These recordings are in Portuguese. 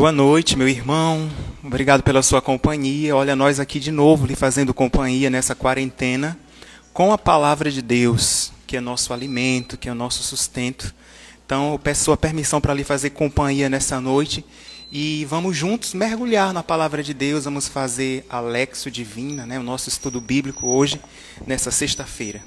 Boa noite, meu irmão. Obrigado pela sua companhia. Olha, nós aqui de novo lhe fazendo companhia nessa quarentena com a palavra de Deus, que é nosso alimento, que é o nosso sustento. Então, eu peço sua permissão para lhe fazer companhia nessa noite e vamos juntos mergulhar na palavra de Deus. Vamos fazer a Lexo Divina, né, o nosso estudo bíblico hoje, nessa sexta-feira.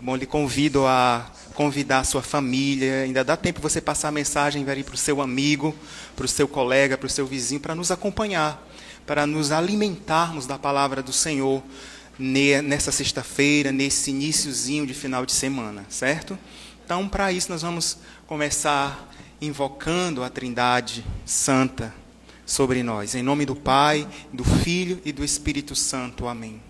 Tá bom? Lhe convido a convidar a sua família. Ainda dá tempo você passar a mensagem para o seu amigo, para o seu colega, para o seu vizinho, para nos acompanhar, para nos alimentarmos da palavra do Senhor nessa sexta-feira, nesse iníciozinho de final de semana, certo? Então, para isso, nós vamos começar invocando a Trindade Santa sobre nós. Em nome do Pai, do Filho e do Espírito Santo. Amém.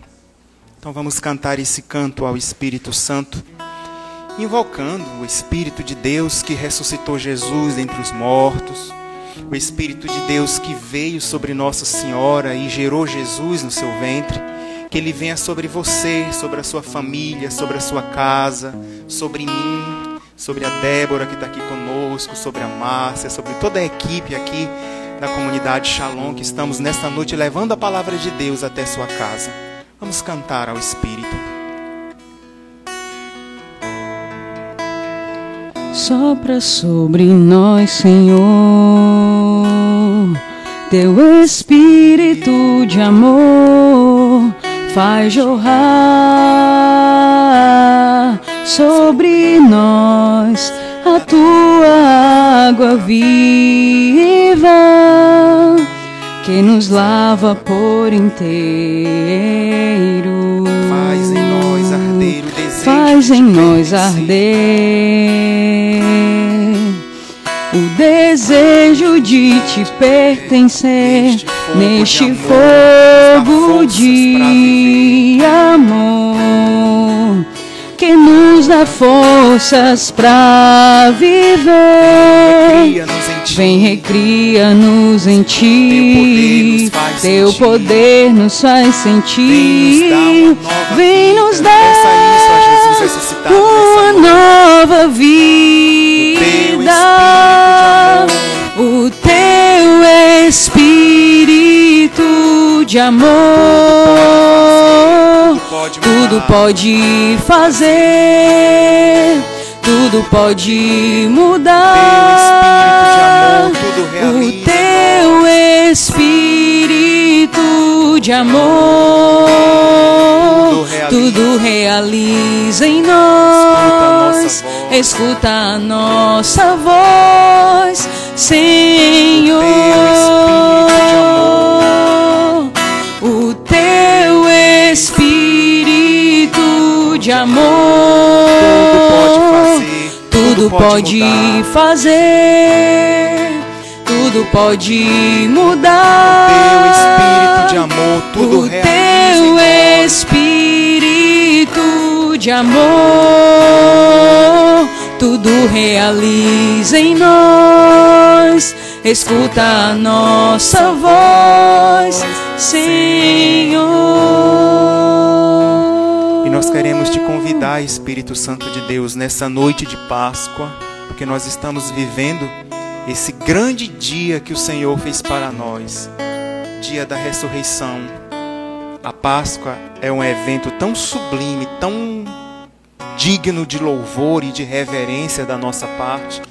Então vamos cantar esse canto ao Espírito Santo, invocando o Espírito de Deus que ressuscitou Jesus entre os mortos, o Espírito de Deus que veio sobre Nossa Senhora e gerou Jesus no seu ventre, que ele venha sobre você, sobre a sua família, sobre a sua casa, sobre mim, sobre a Débora que está aqui conosco, sobre a Márcia, sobre toda a equipe aqui da comunidade Shalom que estamos nesta noite levando a palavra de Deus até sua casa. Vamos cantar ao Espírito. Sopra sobre nós, Senhor, teu Espírito de amor faz jorrar sobre nós a tua água viva que nos lava por inteiro. Faz em nós arder o desejo. Faz de em nós arder o desejo de te pertencer Neste fogo de amor que nos dá forças para viver. Vem, recria-nos em ti. Teu poder nos faz sentir. Vem nos dar uma nova vida. O teu espírito de amor. O teu espírito de amor Pode tudo mudar. pode fazer, tudo pode mudar. Teu espírito de amor, O tudo teu realiza em espírito de amor, tudo realiza em Escuta nós. a nossa voz. Escuta a nossa voz, Senhor. O de amor Tudo pode fazer, tudo pode mudar. Teu espírito de amor, tudo teu espírito de amor, tudo realiza em nós. Escuta a nossa voz, Senhor. Nós queremos te convidar, Espírito Santo de Deus, nessa noite de Páscoa, porque nós estamos vivendo esse grande dia que o Senhor fez para nós dia da ressurreição. A Páscoa é um evento tão sublime, tão digno de louvor e de reverência da nossa parte,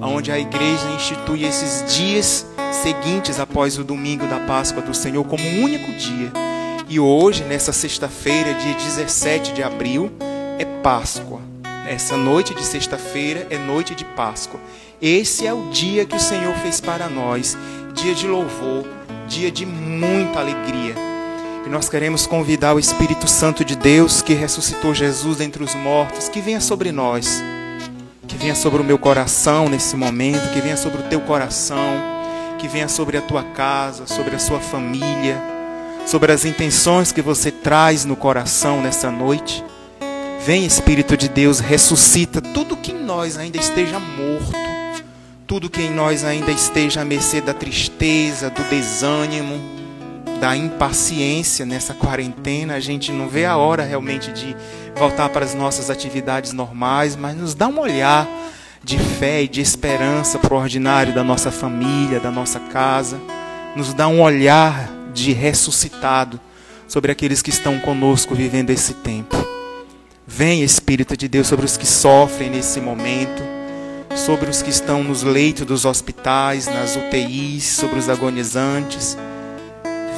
onde a igreja institui esses dias seguintes após o domingo da Páscoa do Senhor como um único dia. E hoje, nessa sexta-feira, dia 17 de abril, é Páscoa. Essa noite de sexta-feira é noite de Páscoa. Esse é o dia que o Senhor fez para nós, dia de louvor, dia de muita alegria. E nós queremos convidar o Espírito Santo de Deus, que ressuscitou Jesus entre os mortos, que venha sobre nós, que venha sobre o meu coração nesse momento, que venha sobre o teu coração, que venha sobre a tua casa, sobre a sua família, sobre as intenções que você traz no coração nessa noite. Vem, Espírito de Deus, ressuscita tudo que em nós ainda esteja morto, tudo que em nós ainda esteja à mercê da tristeza, do desânimo, da impaciência nessa quarentena. A gente não vê a hora realmente de voltar para as nossas atividades normais, mas nos dá um olhar de fé e de esperança para o ordinário da nossa família, da nossa casa. Nos dá um olhar de ressuscitado sobre aqueles que estão conosco vivendo esse tempo. Vem, Espírito de Deus, sobre os que sofrem nesse momento, sobre os que estão nos leitos dos hospitais, nas UTIs, sobre os agonizantes.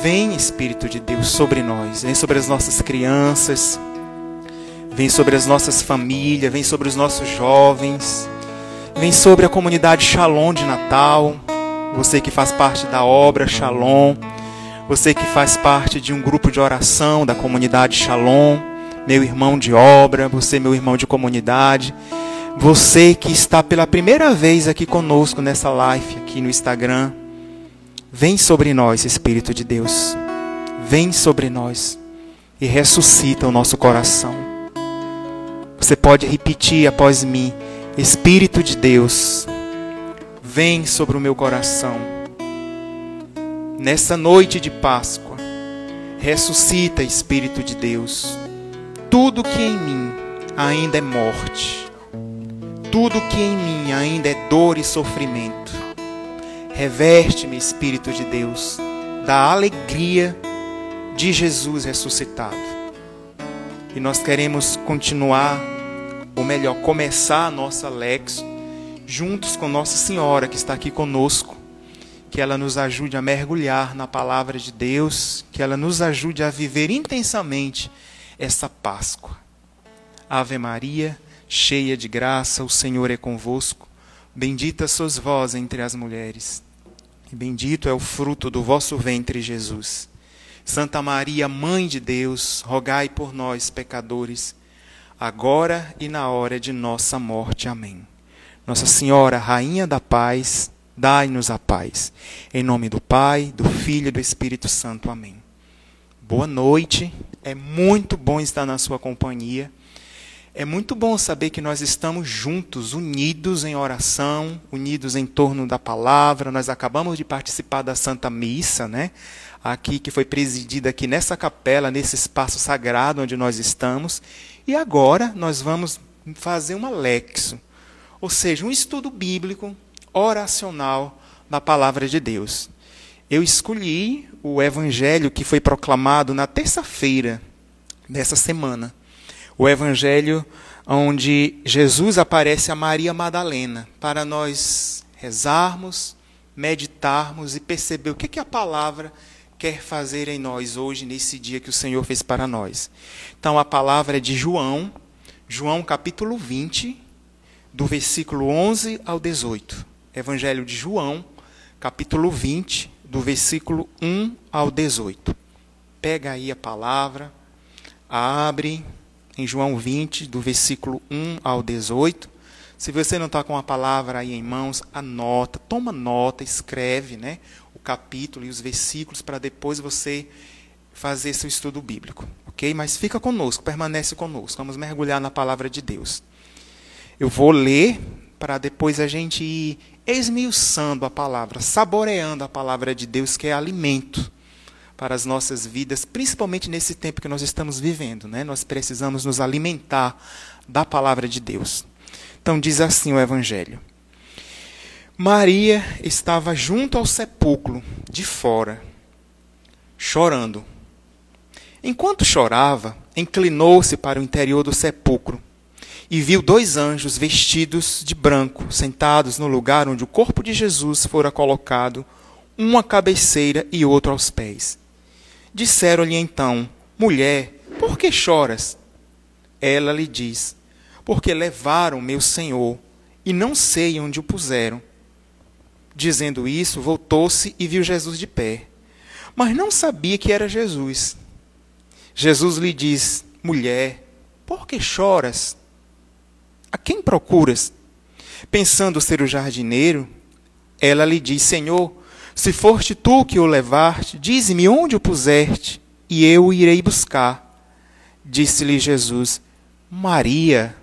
Vem, Espírito de Deus, sobre nós, vem sobre as nossas crianças, vem sobre as nossas famílias, vem sobre os nossos jovens, vem sobre a comunidade Shalom de Natal, você que faz parte da obra Shalom, você que faz parte de um grupo de oração da comunidade Shalom, meu irmão de obra, você, meu irmão de comunidade, você que está pela primeira vez aqui conosco nessa live aqui no Instagram, vem sobre nós, Espírito de Deus, vem sobre nós e ressuscita o nosso coração. Você pode repetir após mim: Espírito de Deus, vem sobre o meu coração. Nessa noite de Páscoa, ressuscita, Espírito de Deus, tudo que em mim ainda é morte, tudo que em mim ainda é dor e sofrimento. Reverte-me, Espírito de Deus, da alegria de Jesus ressuscitado. E nós queremos continuar ou melhor, começar a nossa Lex juntos com Nossa Senhora que está aqui conosco, que ela nos ajude a mergulhar na palavra de Deus, que ela nos ajude a viver intensamente essa Páscoa. Ave Maria, cheia de graça, o Senhor é convosco. Bendita sois vós entre as mulheres, e bendito é o fruto do vosso ventre, Jesus. Santa Maria, Mãe de Deus, rogai por nós, pecadores, agora e na hora de nossa morte. Amém. Nossa Senhora, Rainha da Paz, dai-nos a paz. Em nome do Pai, do Filho e do Espírito Santo. Amém. Boa noite. É muito bom estar na sua companhia. É muito bom saber que nós estamos juntos, unidos em oração, unidos em torno da palavra. Nós acabamos de participar da Santa Missa, né? Aqui que foi presidida aqui nessa capela, nesse espaço sagrado onde nós estamos. E agora nós vamos fazer um lexo, ou seja, um estudo bíblico oracional da palavra de Deus. Eu escolhi o evangelho que foi proclamado na terça-feira dessa semana. O evangelho onde Jesus aparece a Maria Madalena, para nós rezarmos, meditarmos e perceber o que, que a palavra quer fazer em nós hoje, nesse dia que o Senhor fez para nós. Então, a palavra é de João, João capítulo 20, do versículo 11 ao 18. Evangelho de João, capítulo 20, do versículo 1 ao 18. Pega aí a palavra, abre em João 20, do versículo 1 ao 18. Se você não está com a palavra aí em mãos, anota, toma nota, escreve, né? capítulo e os versículos para depois você fazer seu estudo bíblico, ok? Mas fica conosco, permanece conosco. Vamos mergulhar na palavra de Deus. Eu vou ler para depois a gente ir esmiuçando a palavra, saboreando a palavra de Deus, que é alimento para as nossas vidas, principalmente nesse tempo que nós estamos vivendo. Né? Nós precisamos nos alimentar da palavra de Deus. Então, diz assim o Evangelho. Maria estava junto ao sepulcro, de fora, chorando. Enquanto chorava, inclinou-se para o interior do sepulcro e viu dois anjos vestidos de branco, sentados no lugar onde o corpo de Jesus fora colocado, um à cabeceira e outro aos pés. Disseram-lhe então: Mulher, por que choras? Ela lhe diz: Porque levaram meu Senhor e não sei onde o puseram. Dizendo isso, voltou-se e viu Jesus de pé. Mas não sabia que era Jesus. Jesus lhe diz: Mulher, por que choras? A quem procuras? Pensando ser o jardineiro, ela lhe diz: Senhor, Se foste tu que o levaste, dize-me onde o puseste, e eu o irei buscar. Disse-lhe Jesus: Maria.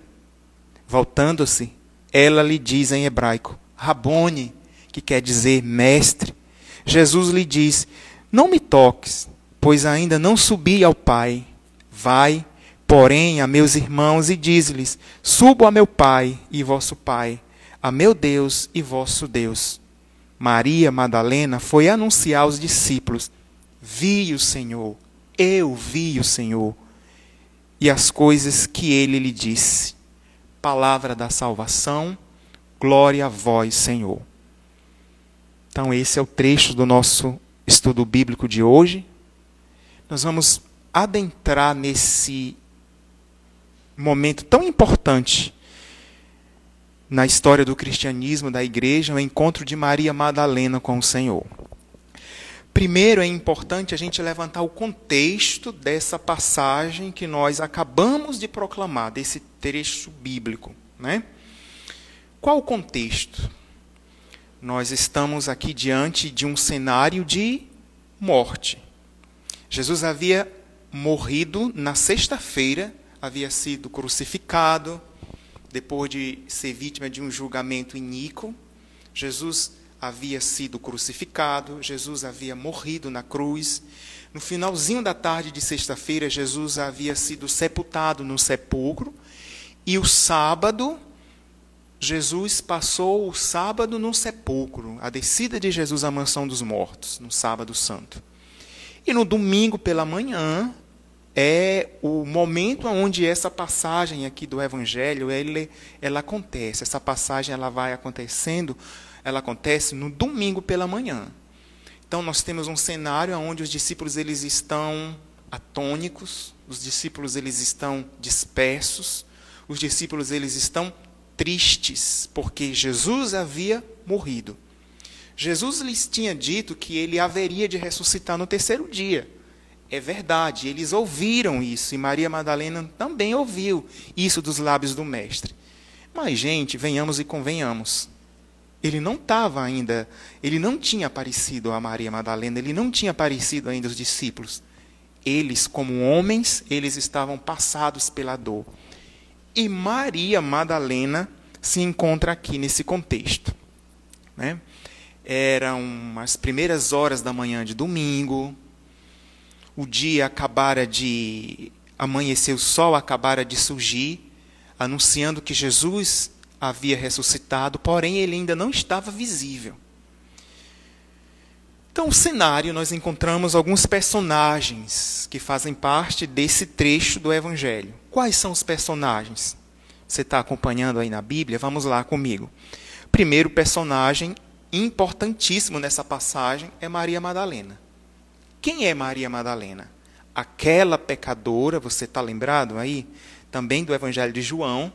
Voltando-se, ela lhe diz em hebraico: Rabone, que quer dizer mestre. Jesus lhe diz: Não me toques, pois ainda não subi ao Pai. Vai, porém, a meus irmãos e diz-lhes: Subo a meu Pai e vosso Pai, a meu Deus e vosso Deus. Maria Madalena foi anunciar aos discípulos: Vi o Senhor, eu vi o Senhor, e as coisas que ele lhe disse. Palavra da salvação, glória a vós, Senhor. Então, esse é o trecho do nosso estudo bíblico de hoje. Nós vamos adentrar nesse momento tão importante na história do cristianismo, da igreja, o encontro de Maria Madalena com o Senhor. Primeiro é importante a gente levantar o contexto dessa passagem que nós acabamos de proclamar, desse trecho bíblico. Né? Qual o contexto? Nós estamos aqui diante de um cenário de morte. Jesus havia morrido na sexta-feira, havia sido crucificado, depois de ser vítima de um julgamento iníquo. Jesus havia sido crucificado, Jesus havia morrido na cruz. No finalzinho da tarde de sexta-feira, Jesus havia sido sepultado no sepulcro. E o sábado, Jesus passou o sábado no sepulcro, a descida de Jesus à mansão dos mortos, no sábado santo. E no domingo pela manhã, é o momento onde essa passagem aqui do Evangelho ele, ela acontece. Essa passagem ela vai acontecendo, ela acontece no domingo pela manhã. Então nós temos um cenário onde os discípulos eles estão atônicos, os discípulos eles estão dispersos, os discípulos eles estão tristes porque Jesus havia morrido. Jesus lhes tinha dito que ele haveria de ressuscitar no terceiro dia. É verdade, eles ouviram isso e Maria Madalena também ouviu isso dos lábios do Mestre. Mas, gente, venhamos e convenhamos. Ele não estava ainda, ele não tinha aparecido a Maria Madalena, ele não tinha aparecido ainda os discípulos. Eles, como homens, eles estavam passados pela dor. E Maria Madalena se encontra aqui nesse contexto. Né? Eram as primeiras horas da manhã de domingo, o dia acabara de amanhecer, o sol acabara de surgir, anunciando que Jesus havia ressuscitado, porém ele ainda não estava visível. Então, o cenário, nós encontramos alguns personagens que fazem parte desse trecho do Evangelho. Quais são os personagens? Você está acompanhando aí na Bíblia? Vamos lá comigo. Primeiro personagem importantíssimo nessa passagem é Maria Madalena. Quem é Maria Madalena? Aquela pecadora, você está lembrado aí? Também do Evangelho de João,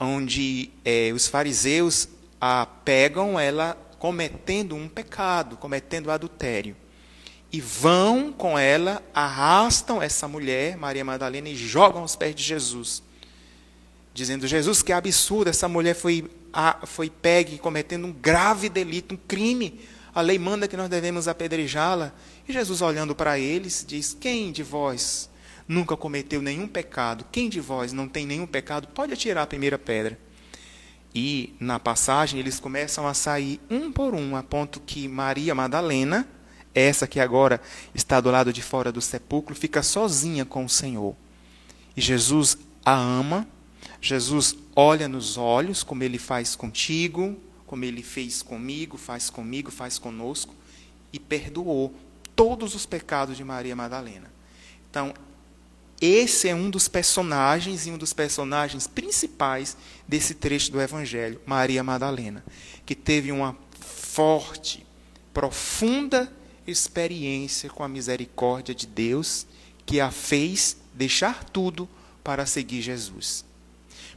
onde é, os fariseus a pegam ela cometendo um pecado, cometendo adultério. E vão com ela, arrastam essa mulher, Maria Madalena, e jogam aos pés de Jesus. Dizendo, Jesus, que absurdo, essa mulher foi, foi pegue cometendo um grave delito, um crime. A lei manda que nós devemos apedrejá-la. E Jesus, olhando para eles, diz: Quem de vós nunca cometeu nenhum pecado? Quem de vós não tem nenhum pecado? Pode atirar a primeira pedra. E na passagem eles começam a sair um por um, a ponto que Maria Madalena, essa que agora está do lado de fora do sepulcro, fica sozinha com o Senhor. E Jesus a ama, Jesus olha nos olhos, como ele faz contigo, como ele fez comigo, faz comigo, faz conosco, e perdoou todos os pecados de Maria Madalena. Então, esse é um dos personagens e um dos personagens principais desse trecho do Evangelho, Maria Madalena, que teve uma forte, profunda experiência com a misericórdia de Deus, que a fez deixar tudo para seguir Jesus.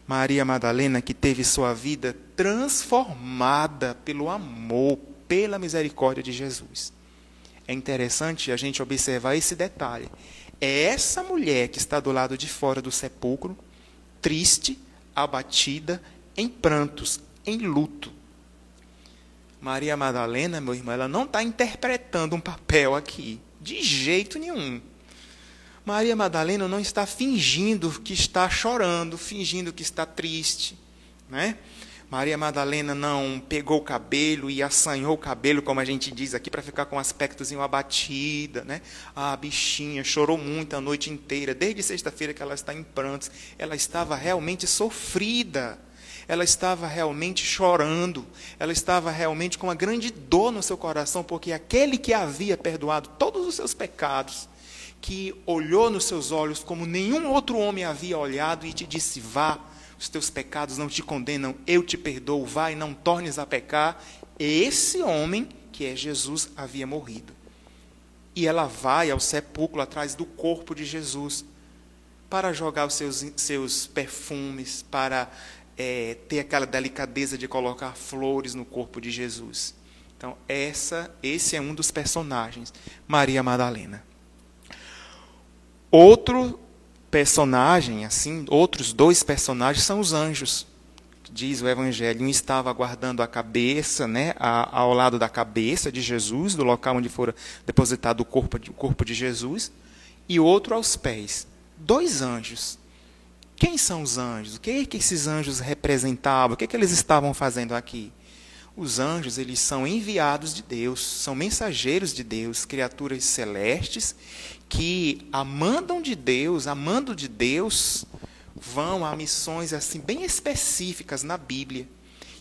Maria Madalena, que teve sua vida transformada pelo amor, pela misericórdia de Jesus. É interessante a gente observar esse detalhe. É essa mulher que está do lado de fora do sepulcro, triste, abatida, em prantos, em luto. Maria Madalena, meu irmão, ela não está interpretando um papel aqui, de jeito nenhum. Maria Madalena não está fingindo que está chorando, fingindo que está triste, né? Maria Madalena não pegou o cabelo e assanhou o cabelo, como a gente diz aqui, para ficar com um aspectozinho abatida, né? Ah, bichinha, chorou muito a noite inteira, desde sexta-feira que ela está em prantos. Ela estava realmente sofrida. Ela estava realmente chorando. Ela estava realmente com uma grande dor no seu coração, porque aquele que havia perdoado todos os seus pecados, que olhou nos seus olhos como nenhum outro homem havia olhado e te disse: Vá, os teus pecados não te condenam, eu te perdoo, vai, não tornes a pecar. Esse homem, que é Jesus, havia morrido. E ela vai ao sepulcro atrás do corpo de Jesus para jogar os seus, seus perfumes, para é, ter aquela delicadeza de colocar flores no corpo de Jesus. Então, essa, esse é um dos personagens, Maria Madalena. Outro personagem, assim, outros dois personagens são os anjos. Diz o Evangelho, um estava guardando a cabeça, né, ao lado da cabeça de Jesus, do local onde fora depositado o corpo, o corpo de Jesus, e outro aos pés. Dois anjos. Quem são os anjos? O que, é que esses anjos representavam? O que, é que eles estavam fazendo aqui? Os anjos, eles são enviados de Deus, são mensageiros de Deus, criaturas celestes que amandam de Deus, amando de Deus, vão a missões assim bem específicas na Bíblia.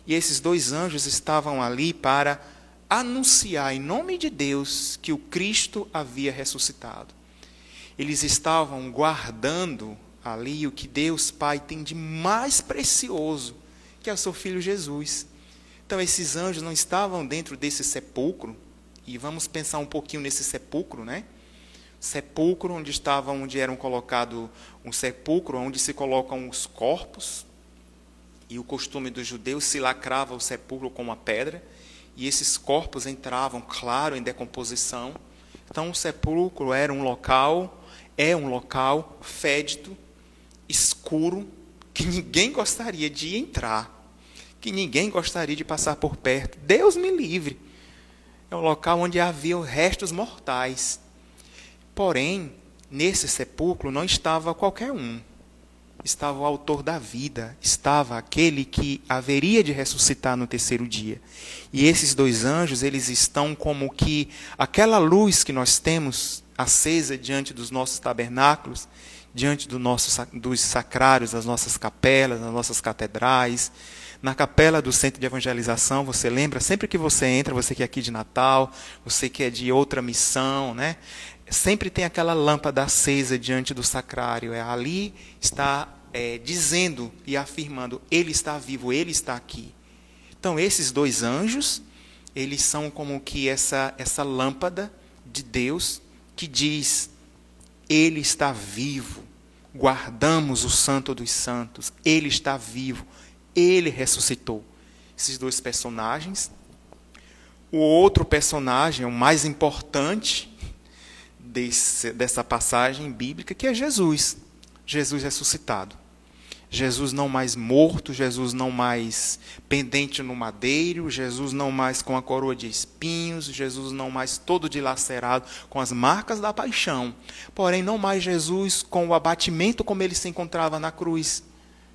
E esses dois anjos estavam ali para anunciar em nome de Deus que o Cristo havia ressuscitado. Eles estavam guardando ali o que Deus Pai tem de mais precioso, que é o seu filho Jesus. Então esses anjos não estavam dentro desse sepulcro, e vamos pensar um pouquinho nesse sepulcro, né? Sepulcro onde estava onde eram colocado um sepulcro onde se colocam os corpos e o costume dos judeus se lacrava o sepulcro com uma pedra e esses corpos entravam claro em decomposição. Então o sepulcro era um local é um local fédido escuro que ninguém gostaria de entrar que ninguém gostaria de passar por perto. Deus me livre. É um local onde havia restos mortais Porém, nesse sepulcro não estava qualquer um. Estava o autor da vida, estava aquele que haveria de ressuscitar no terceiro dia. E esses dois anjos, eles estão como que aquela luz que nós temos acesa diante dos nossos tabernáculos, diante do nosso, dos sacrários, das nossas capelas, das nossas catedrais, na capela do centro de evangelização, você lembra, sempre que você entra, você que é aqui de Natal, você que é de outra missão, né? Sempre tem aquela lâmpada acesa diante do sacrário. É, ali está é, dizendo e afirmando: Ele está vivo, Ele está aqui. Então, esses dois anjos, eles são como que essa, essa lâmpada de Deus que diz: Ele está vivo. Guardamos o Santo dos Santos. Ele está vivo. Ele ressuscitou. Esses dois personagens. O outro personagem, o mais importante, desse, dessa passagem bíblica, que é Jesus. Jesus ressuscitado. Jesus não mais morto, Jesus não mais pendente no madeiro, Jesus não mais com a coroa de espinhos, Jesus não mais todo dilacerado com as marcas da paixão. Porém, não mais Jesus com o abatimento como ele se encontrava na cruz.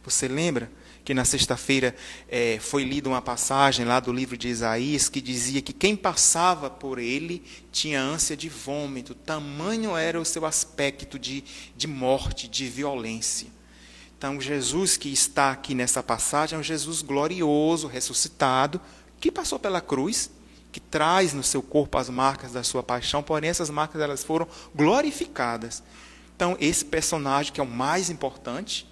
Você lembra? Que na sexta-feira é, foi lida uma passagem lá do livro de Isaías que dizia que quem passava por ele tinha ânsia de vômito, tamanho era o seu aspecto de, de morte, de violência. Então, Jesus que está aqui nessa passagem é um Jesus glorioso, ressuscitado, que passou pela cruz, que traz no seu corpo as marcas da sua paixão, porém essas marcas elas foram glorificadas. Então, esse personagem que é o mais importante,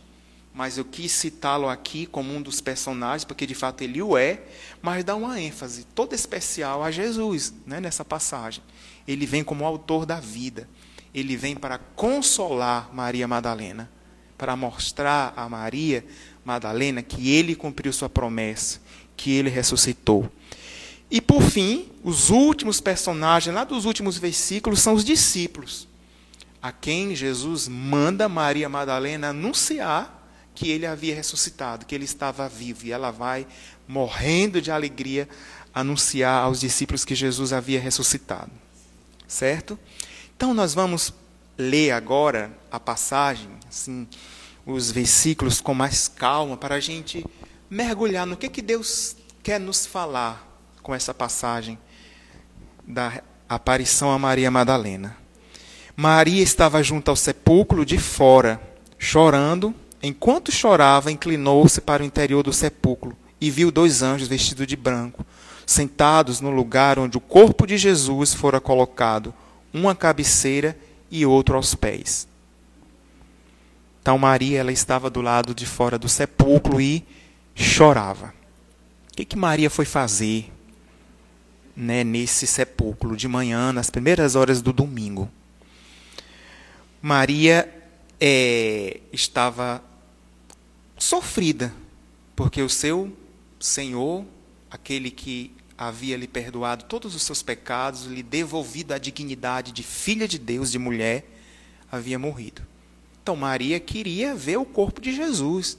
mas eu quis citá-lo aqui como um dos personagens, porque de fato ele o é, mas dá uma ênfase toda especial a Jesus né, nessa passagem. Ele vem como autor da vida, ele vem para consolar Maria Madalena, para mostrar a Maria Madalena que ele cumpriu sua promessa, que ele ressuscitou. E por fim, os últimos personagens, lá dos últimos versículos, são os discípulos, a quem Jesus manda Maria Madalena anunciar que ele havia ressuscitado, que ele estava vivo, e ela vai morrendo de alegria anunciar aos discípulos que Jesus havia ressuscitado. Certo? Então nós vamos ler agora a passagem, assim, os versículos com mais calma, para a gente mergulhar no que, que Deus quer nos falar com essa passagem da aparição a Maria Madalena. Maria estava junto ao sepulcro de fora, chorando. Enquanto chorava, inclinou-se para o interior do sepulcro e viu dois anjos vestidos de branco, sentados no lugar onde o corpo de Jesus fora colocado, um à cabeceira e outro aos pés. Então Maria ela estava do lado de fora do sepulcro e chorava. O que, que Maria foi fazer né, nesse sepulcro de manhã, nas primeiras horas do domingo? Maria é, estava sofrida, porque o seu Senhor, aquele que havia lhe perdoado todos os seus pecados, lhe devolvido a dignidade de filha de Deus, de mulher, havia morrido. Então Maria queria ver o corpo de Jesus.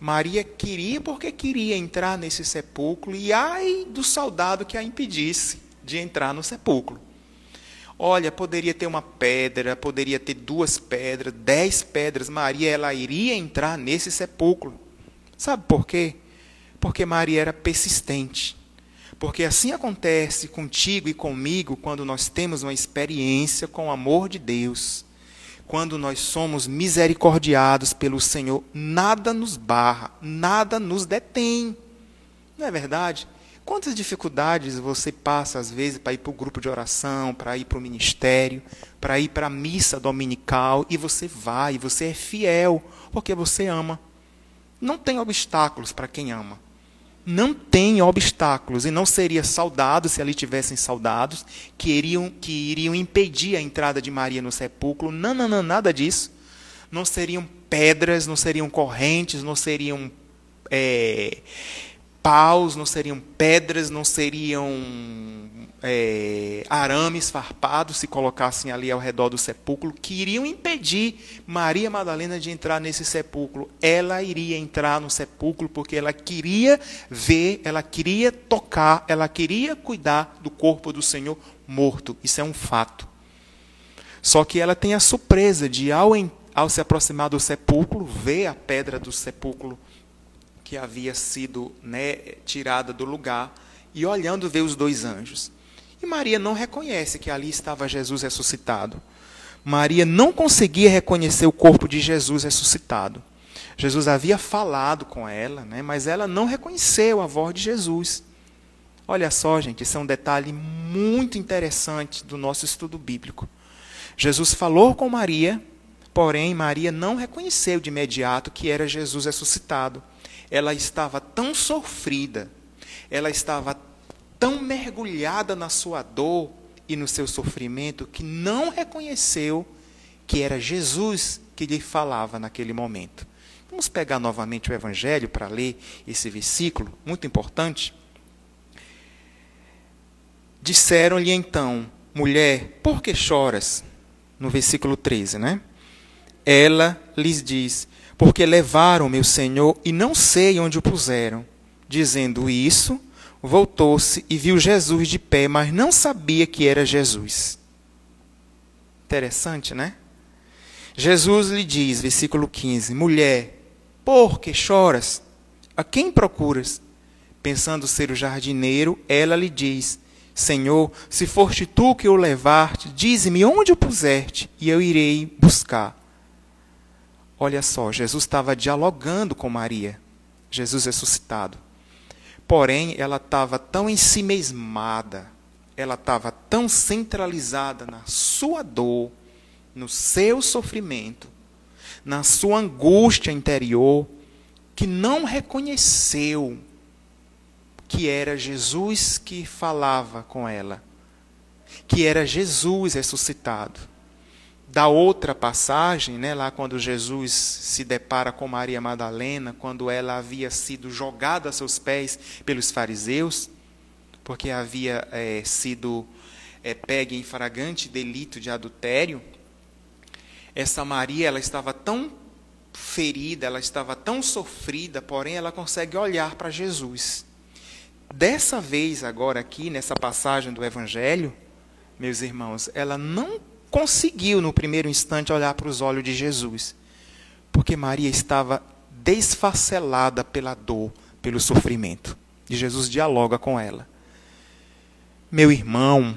Maria queria porque queria entrar nesse sepulcro e ai do soldado que a impedisse de entrar no sepulcro. Olha, poderia ter uma pedra, poderia ter duas pedras, dez pedras. Maria, ela iria entrar nesse sepulcro. Sabe por quê? Porque Maria era persistente. Porque assim acontece contigo e comigo quando nós temos uma experiência com o amor de Deus. Quando nós somos misericordiados pelo Senhor, nada nos barra, nada nos detém. Não é verdade? Quantas dificuldades você passa, às vezes, para ir para o grupo de oração, para ir para o ministério, para ir para a missa dominical, e você vai, você é fiel, porque você ama. Não tem obstáculos para quem ama não tem obstáculos e não seria saudado se ali tivessem saudados que iriam, que iriam impedir a entrada de Maria no sepulcro. Não, não, não, nada disso. Não seriam pedras, não seriam correntes, não seriam é, paus, não seriam pedras, não seriam é, arames farpados se colocassem ali ao redor do sepulcro, que iriam impedir Maria Madalena de entrar nesse sepulcro. Ela iria entrar no sepulcro porque ela queria ver, ela queria tocar, ela queria cuidar do corpo do Senhor morto. Isso é um fato. Só que ela tem a surpresa de, ao, ao se aproximar do sepulcro, ver a pedra do sepulcro que havia sido né, tirada do lugar e olhando ver os dois anjos. E Maria não reconhece que ali estava Jesus ressuscitado. Maria não conseguia reconhecer o corpo de Jesus ressuscitado. Jesus havia falado com ela, né, mas ela não reconheceu a voz de Jesus. Olha só, gente, isso é um detalhe muito interessante do nosso estudo bíblico. Jesus falou com Maria, porém Maria não reconheceu de imediato que era Jesus ressuscitado. Ela estava tão sofrida, ela estava tão mergulhada na sua dor e no seu sofrimento que não reconheceu que era Jesus que lhe falava naquele momento. Vamos pegar novamente o Evangelho para ler esse versículo, muito importante. Disseram-lhe então, mulher, por que choras? No versículo 13, né? Ela lhes diz: Porque levaram meu Senhor e não sei onde o puseram. Dizendo isso, voltou-se e viu Jesus de pé, mas não sabia que era Jesus. Interessante, né? Jesus lhe diz, versículo 15: Mulher, por que choras? A quem procuras? Pensando ser o jardineiro, ela lhe diz: Senhor, se foste tu que o levaste, dize-me onde o puseste, e eu irei buscar. Olha só, Jesus estava dialogando com Maria, Jesus ressuscitado. Porém, ela estava tão ensimesmada, ela estava tão centralizada na sua dor, no seu sofrimento, na sua angústia interior, que não reconheceu que era Jesus que falava com ela, que era Jesus ressuscitado da outra passagem, né, lá quando Jesus se depara com Maria Madalena, quando ela havia sido jogada a seus pés pelos fariseus, porque havia é, sido é, pega em fragante delito de adultério, essa Maria ela estava tão ferida, ela estava tão sofrida, porém ela consegue olhar para Jesus. Dessa vez, agora aqui, nessa passagem do Evangelho, meus irmãos, ela não conseguiu, no primeiro instante, olhar para os olhos de Jesus. Porque Maria estava desfacelada pela dor, pelo sofrimento. E Jesus dialoga com ela. Meu irmão,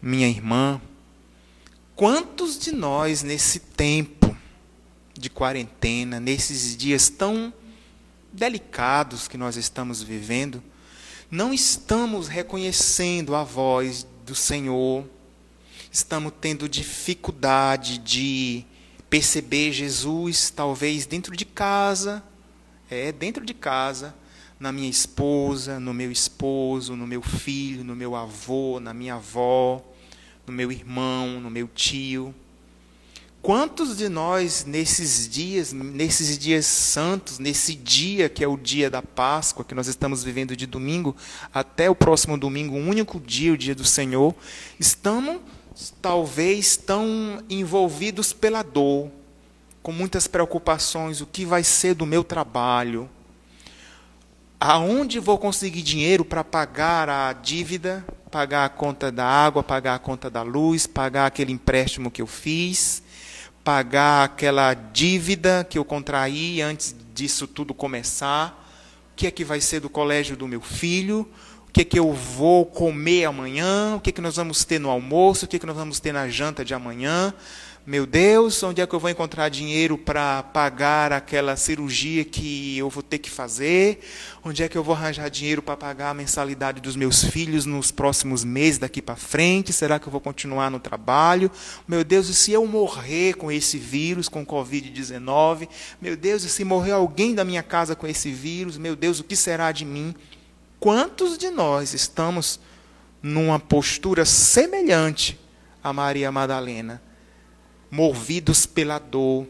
minha irmã, quantos de nós nesse tempo de quarentena, nesses dias tão delicados que nós estamos vivendo, não estamos reconhecendo a voz do Senhor, estamos tendo dificuldade de perceber Jesus, talvez dentro de casa, é, dentro de casa, na minha esposa, no meu esposo, no meu filho, no meu avô, na minha avó, no meu irmão, no meu tio. Quantos de nós nesses dias, nesses dias santos, nesse dia que é o dia da Páscoa, que nós estamos vivendo de domingo até o próximo domingo, o único dia, o dia do Senhor, estamos talvez tão envolvidos pela dor, com muitas preocupações, o que vai ser do meu trabalho? Aonde vou conseguir dinheiro para pagar a dívida, pagar a conta da água, pagar a conta da luz, pagar aquele empréstimo que eu fiz? pagar aquela dívida que eu contraí antes disso tudo começar. O que é que vai ser do colégio do meu filho? Que que eu vou comer amanhã? O que que nós vamos ter no almoço? O que que nós vamos ter na janta de amanhã? Meu Deus, onde é que eu vou encontrar dinheiro para pagar aquela cirurgia que eu vou ter que fazer? Onde é que eu vou arranjar dinheiro para pagar a mensalidade dos meus filhos nos próximos meses daqui para frente? Será que eu vou continuar no trabalho? Meu Deus, e se eu morrer com esse vírus, com Covid-19? Meu Deus, e se morrer alguém da minha casa com esse vírus? Meu Deus, o que será de mim? Quantos de nós estamos numa postura semelhante a Maria Madalena? movidos pela dor,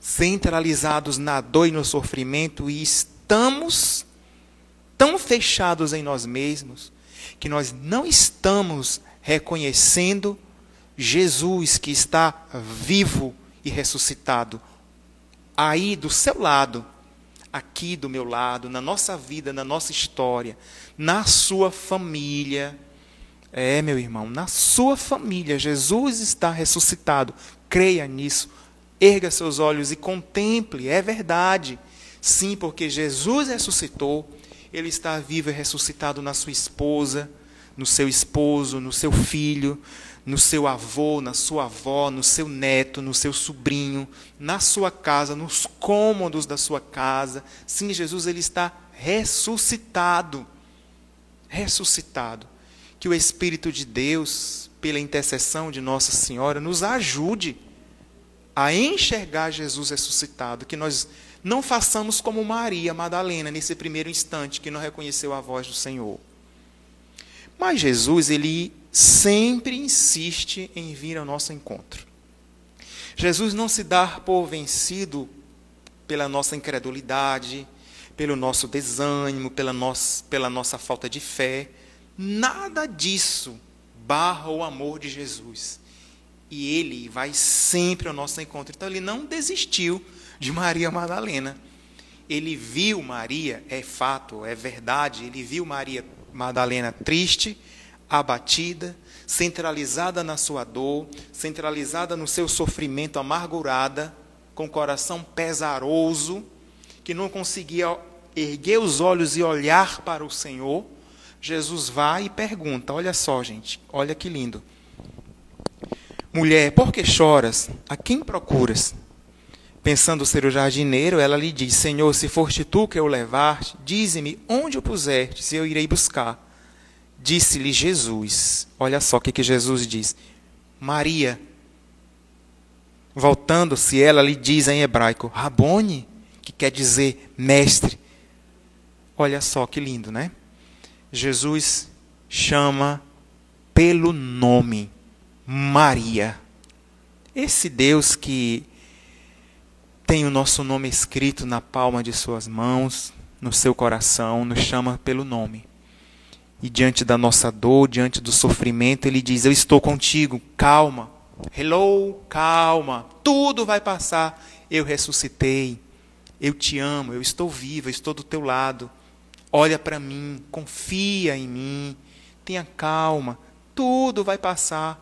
centralizados na dor e no sofrimento, e estamos tão fechados em nós mesmos que nós não estamos reconhecendo Jesus que está vivo e ressuscitado aí do seu lado, aqui do meu lado, na nossa vida, na nossa história, na sua família. É, meu irmão, na sua família, Jesus está ressuscitado. Creia nisso. Erga seus olhos e contemple. É verdade. Sim, porque Jesus ressuscitou. Ele está vivo e ressuscitado na sua esposa, no seu esposo, no seu filho, no seu avô, na sua avó, no seu neto, no seu sobrinho, na sua casa, nos cômodos da sua casa. Sim, Jesus ele está ressuscitado. Ressuscitado. Que o Espírito de Deus pela intercessão de Nossa Senhora, nos ajude a enxergar Jesus ressuscitado, que nós não façamos como Maria Madalena nesse primeiro instante que não reconheceu a voz do Senhor. Mas Jesus, ele sempre insiste em vir ao nosso encontro. Jesus não se dá por vencido pela nossa incredulidade, pelo nosso desânimo, pela nossa, pela nossa falta de fé. Nada disso barra o amor de Jesus. E ele vai sempre ao nosso encontro. Então ele não desistiu de Maria Madalena. Ele viu Maria, é fato, é verdade, ele viu Maria Madalena triste, abatida, centralizada na sua dor, centralizada no seu sofrimento, amargurada, com o coração pesaroso, que não conseguia erguer os olhos e olhar para o Senhor. Jesus vai e pergunta: Olha só, gente, olha que lindo. Mulher, por que choras? A quem procuras? Pensando ser o jardineiro, ela lhe diz: Senhor, se foste tu que o levaste, dize-me onde o puseste, se eu irei buscar. Disse-lhe Jesus: Olha só o que, que Jesus diz. Maria. Voltando-se, ela lhe diz em hebraico: Rabone, que quer dizer mestre. Olha só que lindo, né? Jesus chama pelo nome Maria. Esse Deus que tem o nosso nome escrito na palma de suas mãos, no seu coração, nos chama pelo nome. E diante da nossa dor, diante do sofrimento, ele diz: Eu estou contigo, calma. Hello, calma. Tudo vai passar. Eu ressuscitei. Eu te amo, eu estou vivo, eu estou do teu lado. Olha para mim, confia em mim, tenha calma, tudo vai passar.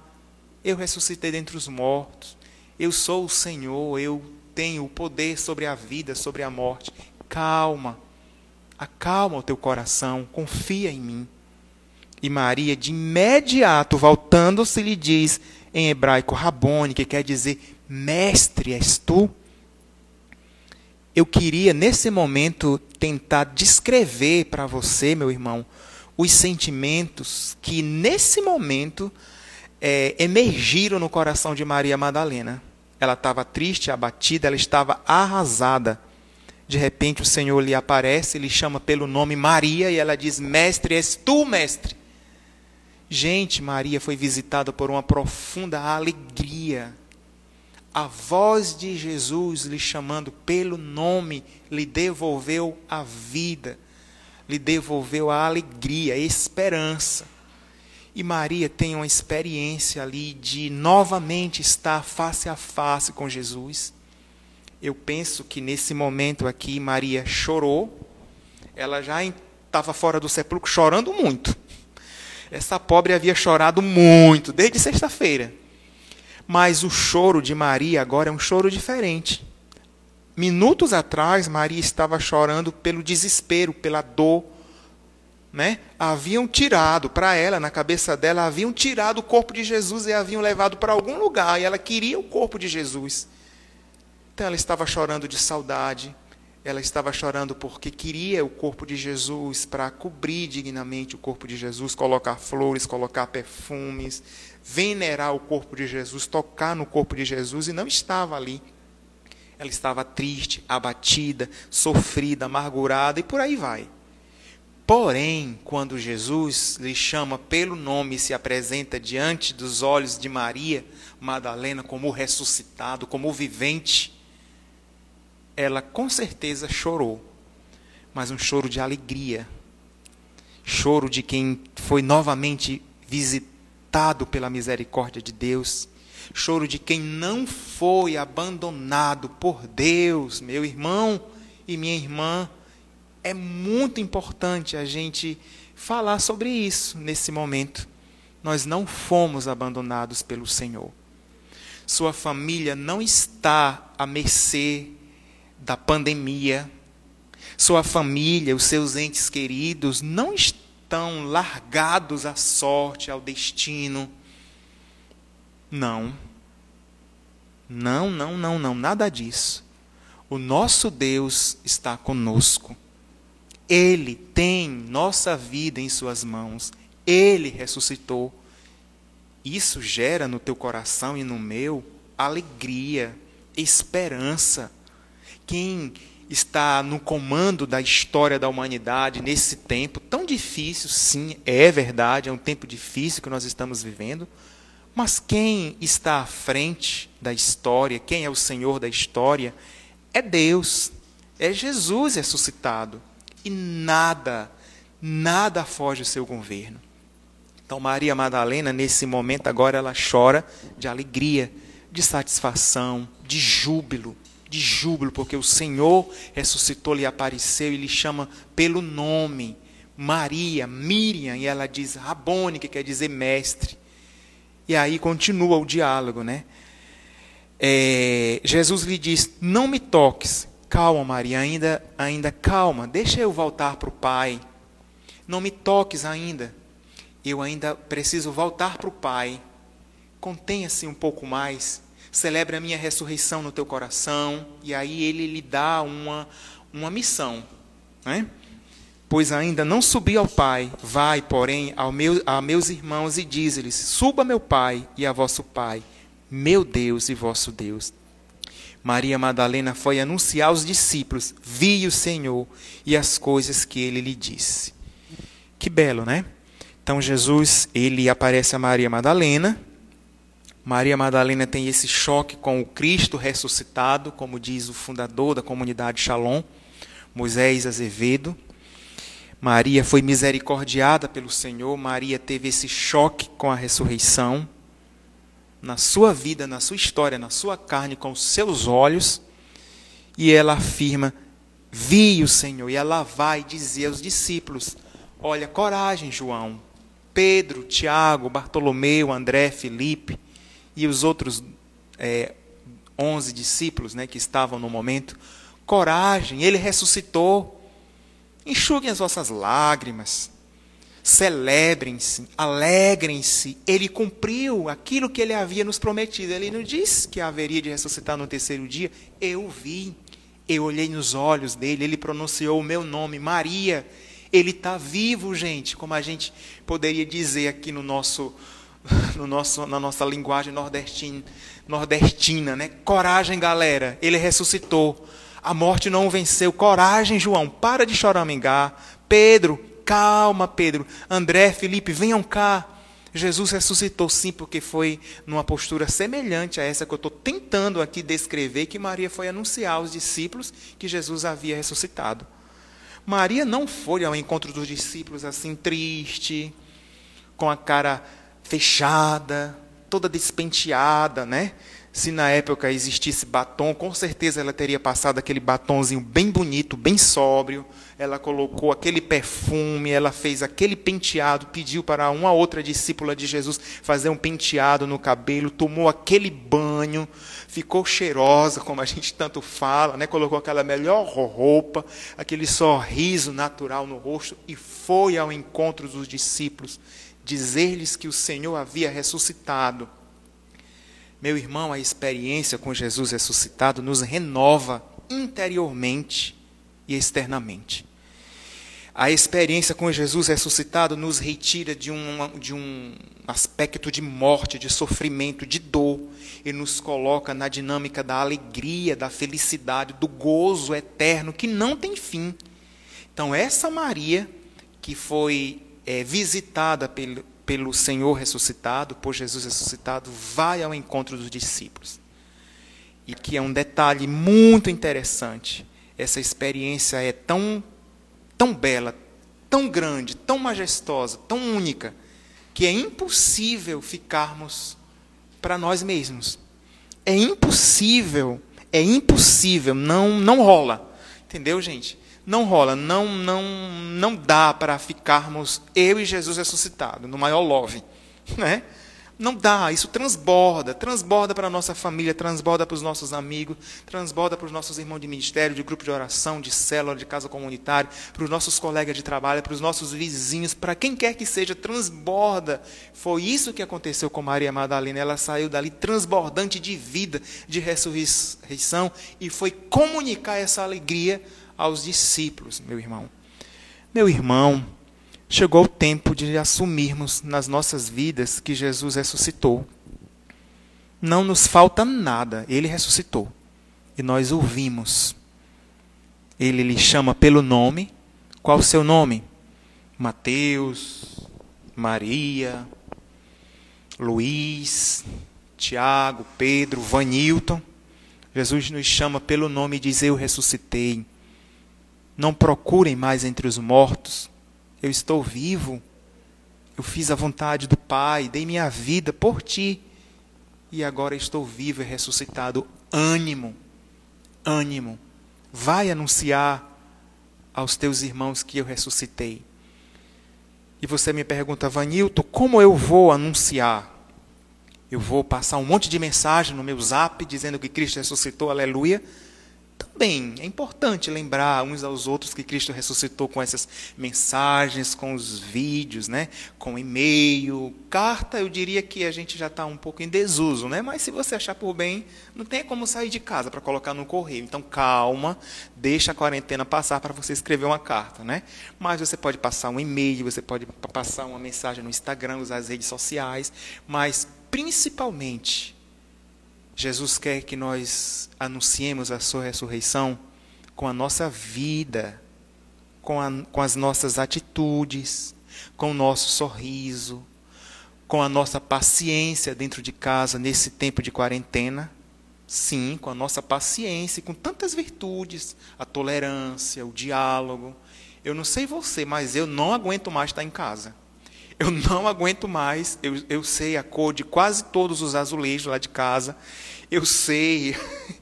Eu ressuscitei dentre os mortos. Eu sou o Senhor, eu tenho o poder sobre a vida, sobre a morte. Calma. Acalma o teu coração, confia em mim. E Maria, de imediato, voltando-se, lhe diz em hebraico Rabone, que quer dizer mestre és tu eu queria, nesse momento, tentar descrever para você, meu irmão, os sentimentos que, nesse momento, é, emergiram no coração de Maria Madalena. Ela estava triste, abatida, ela estava arrasada. De repente, o Senhor lhe aparece, lhe chama pelo nome Maria e ela diz: Mestre, és tu, mestre. Gente, Maria foi visitada por uma profunda alegria a voz de Jesus lhe chamando pelo nome lhe devolveu a vida, lhe devolveu a alegria, a esperança. E Maria tem uma experiência ali de novamente estar face a face com Jesus. Eu penso que nesse momento aqui Maria chorou, ela já estava fora do sepulcro chorando muito. Essa pobre havia chorado muito, desde sexta-feira. Mas o choro de Maria agora é um choro diferente. Minutos atrás, Maria estava chorando pelo desespero, pela dor. Né? Haviam tirado para ela, na cabeça dela, haviam tirado o corpo de Jesus e haviam levado para algum lugar, e ela queria o corpo de Jesus. Então ela estava chorando de saudade, ela estava chorando porque queria o corpo de Jesus para cobrir dignamente o corpo de Jesus, colocar flores, colocar perfumes, venerar o corpo de Jesus, tocar no corpo de Jesus, e não estava ali. Ela estava triste, abatida, sofrida, amargurada e por aí vai. Porém, quando Jesus lhe chama pelo nome e se apresenta diante dos olhos de Maria Madalena como ressuscitado, como vivente, ela com certeza chorou, mas um choro de alegria, choro de quem foi novamente visitado pela misericórdia de Deus, choro de quem não foi abandonado por Deus, meu irmão e minha irmã. É muito importante a gente falar sobre isso nesse momento. Nós não fomos abandonados pelo Senhor. Sua família não está à mercê da pandemia, sua família, os seus entes queridos não estão largados à sorte, ao destino. Não. Não, não, não, não, nada disso. O nosso Deus está conosco. Ele tem nossa vida em suas mãos. Ele ressuscitou. Isso gera no teu coração e no meu alegria, esperança quem está no comando da história da humanidade nesse tempo tão difícil, sim, é verdade, é um tempo difícil que nós estamos vivendo, mas quem está à frente da história, quem é o Senhor da história, é Deus, é Jesus ressuscitado. E nada, nada foge do seu governo. Então, Maria Madalena, nesse momento, agora ela chora de alegria, de satisfação, de júbilo de júbilo, porque o Senhor ressuscitou, lhe apareceu e lhe chama pelo nome. Maria, Miriam, e ela diz Rabone, que quer dizer mestre. E aí continua o diálogo, né? É, Jesus lhe diz: Não me toques. Calma, Maria, ainda, ainda calma, deixa eu voltar para o Pai. Não me toques ainda. Eu ainda preciso voltar para o Pai. Contenha-se um pouco mais celebre a minha ressurreição no teu coração, e aí ele lhe dá uma, uma missão. Né? Pois ainda não subi ao Pai, vai, porém, ao meu, a meus irmãos e diz-lhes: Suba meu Pai e a vosso Pai, meu Deus e vosso Deus. Maria Madalena foi anunciar aos discípulos: Vi o Senhor e as coisas que ele lhe disse. Que belo, né? Então Jesus, ele aparece a Maria Madalena, Maria Madalena tem esse choque com o Cristo ressuscitado, como diz o fundador da comunidade Shalom, Moisés Azevedo. Maria foi misericordiada pelo Senhor, Maria teve esse choque com a ressurreição na sua vida, na sua história, na sua carne, com os seus olhos, e ela afirma: vi o Senhor. E ela vai dizer aos discípulos: Olha, coragem, João. Pedro, Tiago, Bartolomeu, André, Felipe e os outros é, onze discípulos né, que estavam no momento. Coragem, ele ressuscitou. Enxuguem as vossas lágrimas. Celebrem-se, alegrem-se. Ele cumpriu aquilo que ele havia nos prometido. Ele não disse que haveria de ressuscitar no terceiro dia. Eu vi, eu olhei nos olhos dele, ele pronunciou o meu nome, Maria. Ele está vivo, gente, como a gente poderia dizer aqui no nosso, no nosso, na nossa linguagem nordestina, nordestina, né? Coragem, galera. Ele ressuscitou. A morte não o venceu. Coragem, João. Para de choramingar. Pedro, Calma, Pedro. André, Felipe, venham cá. Jesus ressuscitou sim, porque foi numa postura semelhante a essa que eu estou tentando aqui descrever, que Maria foi anunciar aos discípulos que Jesus havia ressuscitado. Maria não foi ao encontro dos discípulos assim, triste, com a cara fechada, toda despenteada, né? Se na época existisse batom, com certeza ela teria passado aquele batonzinho bem bonito, bem sóbrio, ela colocou aquele perfume, ela fez aquele penteado, pediu para uma outra discípula de Jesus fazer um penteado no cabelo, tomou aquele banho, ficou cheirosa, como a gente tanto fala, né? colocou aquela melhor roupa, aquele sorriso natural no rosto e foi ao encontro dos discípulos, dizer-lhes que o Senhor havia ressuscitado. Meu irmão, a experiência com Jesus ressuscitado nos renova interiormente e externamente. A experiência com Jesus ressuscitado nos retira de um, de um aspecto de morte, de sofrimento, de dor, e nos coloca na dinâmica da alegria, da felicidade, do gozo eterno que não tem fim. Então, essa Maria, que foi é, visitada pelo, pelo Senhor ressuscitado, por Jesus ressuscitado, vai ao encontro dos discípulos. E que é um detalhe muito interessante. Essa experiência é tão tão bela, tão grande, tão majestosa, tão única, que é impossível ficarmos para nós mesmos. É impossível, é impossível, não não rola. Entendeu, gente? Não rola, não não não dá para ficarmos eu e Jesus ressuscitado no maior love, né? Não dá, isso transborda, transborda para a nossa família, transborda para os nossos amigos, transborda para os nossos irmãos de ministério, de grupo de oração, de célula, de casa comunitária, para os nossos colegas de trabalho, para os nossos vizinhos, para quem quer que seja, transborda. Foi isso que aconteceu com Maria Madalena, ela saiu dali transbordante de vida, de ressurreição, e foi comunicar essa alegria aos discípulos, meu irmão. Meu irmão, chegou o tempo de assumirmos nas nossas vidas que Jesus ressuscitou. Não nos falta nada, ele ressuscitou. E nós ouvimos. Ele lhe chama pelo nome. Qual o seu nome? Mateus, Maria, Luiz, Tiago, Pedro, Vanilton. Jesus nos chama pelo nome e diz: Eu ressuscitei. Não procurem mais entre os mortos eu estou vivo. Eu fiz a vontade do Pai, dei minha vida por ti. E agora estou vivo e ressuscitado. Ânimo, ânimo. Vai anunciar aos teus irmãos que eu ressuscitei. E você me pergunta, Vanilton, como eu vou anunciar? Eu vou passar um monte de mensagem no meu zap dizendo que Cristo ressuscitou, aleluia. Também é importante lembrar uns aos outros que Cristo ressuscitou com essas mensagens, com os vídeos, né? com e-mail, carta. Eu diria que a gente já está um pouco em desuso, né? mas se você achar por bem, não tem como sair de casa para colocar no correio. Então calma, deixa a quarentena passar para você escrever uma carta. Né? Mas você pode passar um e-mail, você pode passar uma mensagem no Instagram, usar as redes sociais, mas principalmente Jesus quer que nós anunciemos a sua ressurreição com a nossa vida, com, a, com as nossas atitudes, com o nosso sorriso, com a nossa paciência dentro de casa nesse tempo de quarentena. Sim, com a nossa paciência, com tantas virtudes, a tolerância, o diálogo. Eu não sei você, mas eu não aguento mais estar em casa. Eu não aguento mais. Eu, eu sei a cor de quase todos os azulejos lá de casa. Eu sei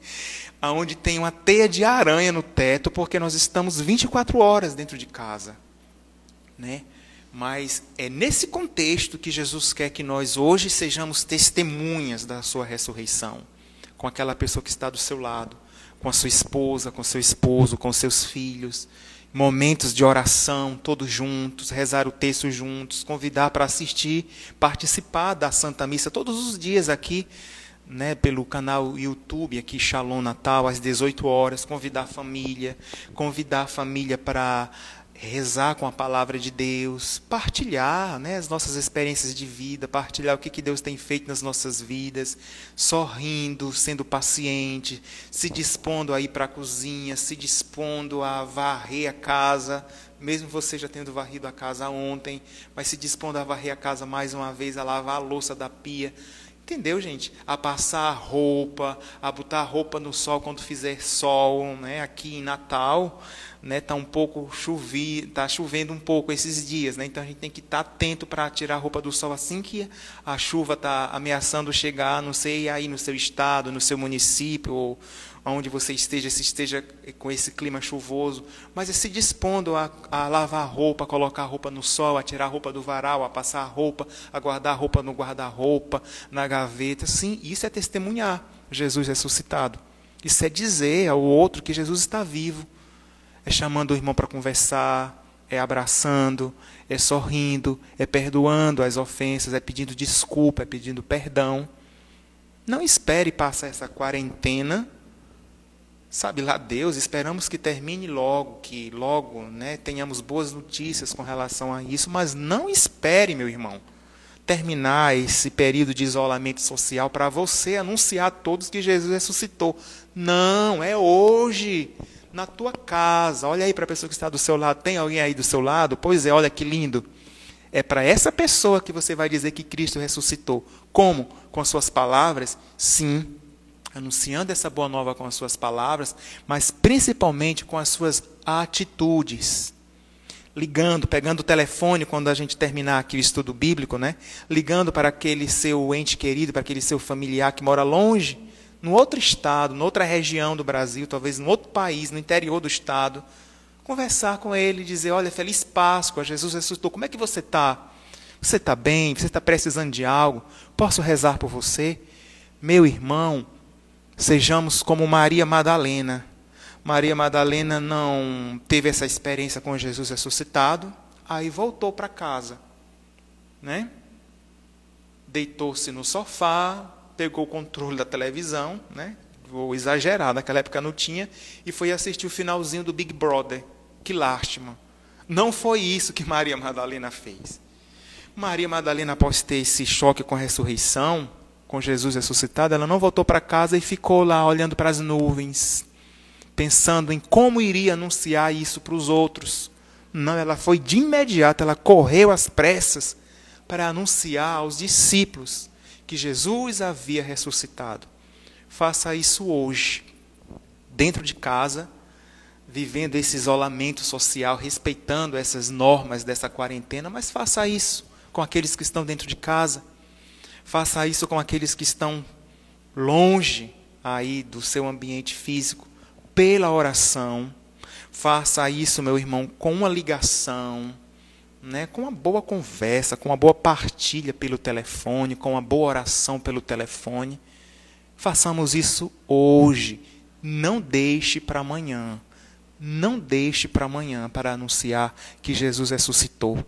aonde tem uma teia de aranha no teto, porque nós estamos 24 horas dentro de casa, né? Mas é nesse contexto que Jesus quer que nós hoje sejamos testemunhas da sua ressurreição, com aquela pessoa que está do seu lado, com a sua esposa, com seu esposo, com seus filhos, momentos de oração, todos juntos, rezar o texto juntos, convidar para assistir, participar da Santa Missa todos os dias aqui, né, pelo canal YouTube aqui Shalom Natal às 18 horas, convidar a família, convidar a família para rezar com a palavra de Deus, partilhar né, as nossas experiências de vida, partilhar o que, que Deus tem feito nas nossas vidas, sorrindo, sendo paciente, se dispondo a ir para a cozinha, se dispondo a varrer a casa, mesmo você já tendo varrido a casa ontem, mas se dispondo a varrer a casa mais uma vez, a lavar a louça da pia. Entendeu, gente? A passar roupa, a botar roupa no sol quando fizer sol, né? Aqui em Natal, né? Tá um pouco chovi, tá chovendo um pouco esses dias, né? Então a gente tem que estar tá atento para tirar a roupa do sol assim que a chuva está ameaçando chegar, não sei aí no seu estado, no seu município ou onde você esteja, se esteja com esse clima chuvoso, mas é se dispondo a, a lavar a roupa, a colocar a roupa no sol, a tirar a roupa do varal, a passar a roupa, a guardar a roupa no guarda-roupa, na gaveta. Sim, isso é testemunhar Jesus ressuscitado. Isso é dizer ao outro que Jesus está vivo. É chamando o irmão para conversar, é abraçando, é sorrindo, é perdoando as ofensas, é pedindo desculpa, é pedindo perdão. Não espere passar essa quarentena Sabe lá Deus, esperamos que termine logo, que logo né, tenhamos boas notícias com relação a isso, mas não espere, meu irmão, terminar esse período de isolamento social para você anunciar a todos que Jesus ressuscitou. Não, é hoje, na tua casa. Olha aí para a pessoa que está do seu lado. Tem alguém aí do seu lado? Pois é, olha que lindo. É para essa pessoa que você vai dizer que Cristo ressuscitou. Como? Com as suas palavras? Sim anunciando essa boa nova com as suas palavras, mas principalmente com as suas atitudes. Ligando, pegando o telefone quando a gente terminar aqui o estudo bíblico, né? Ligando para aquele seu ente querido, para aquele seu familiar que mora longe, no outro estado, noutra região do Brasil, talvez no outro país, no interior do estado, conversar com ele, dizer: Olha, feliz Páscoa, Jesus ressuscitou, como é que você está? Você está bem? Você está precisando de algo? Posso rezar por você? Meu irmão, sejamos como Maria Madalena. Maria Madalena não teve essa experiência com Jesus ressuscitado, aí voltou para casa, né? Deitou-se no sofá, pegou o controle da televisão, né? Vou exagerar, naquela época não tinha, e foi assistir o finalzinho do Big Brother. Que lástima. Não foi isso que Maria Madalena fez. Maria Madalena, após ter esse choque com a ressurreição, com Jesus ressuscitado, ela não voltou para casa e ficou lá olhando para as nuvens, pensando em como iria anunciar isso para os outros. Não, ela foi de imediato, ela correu às pressas para anunciar aos discípulos que Jesus havia ressuscitado. Faça isso hoje, dentro de casa, vivendo esse isolamento social, respeitando essas normas dessa quarentena, mas faça isso com aqueles que estão dentro de casa Faça isso com aqueles que estão longe aí do seu ambiente físico, pela oração. Faça isso, meu irmão, com uma ligação, né, com uma boa conversa, com uma boa partilha pelo telefone, com uma boa oração pelo telefone. Façamos isso hoje. Não deixe para amanhã. Não deixe para amanhã para anunciar que Jesus ressuscitou.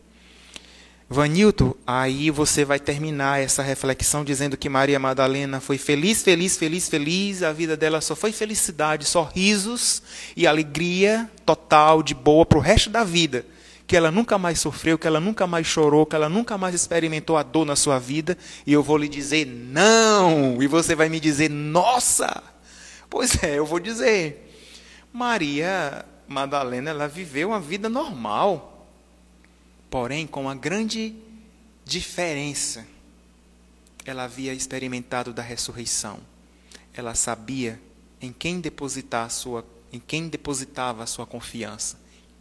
Vanilton, aí você vai terminar essa reflexão dizendo que Maria Madalena foi feliz, feliz, feliz, feliz, a vida dela só foi felicidade, só risos e alegria total, de boa para o resto da vida. Que ela nunca mais sofreu, que ela nunca mais chorou, que ela nunca mais experimentou a dor na sua vida. E eu vou lhe dizer não. E você vai me dizer, nossa! Pois é, eu vou dizer. Maria Madalena, ela viveu uma vida normal porém com uma grande diferença. Ela havia experimentado da ressurreição. Ela sabia em quem depositar sua, em quem depositava a sua confiança.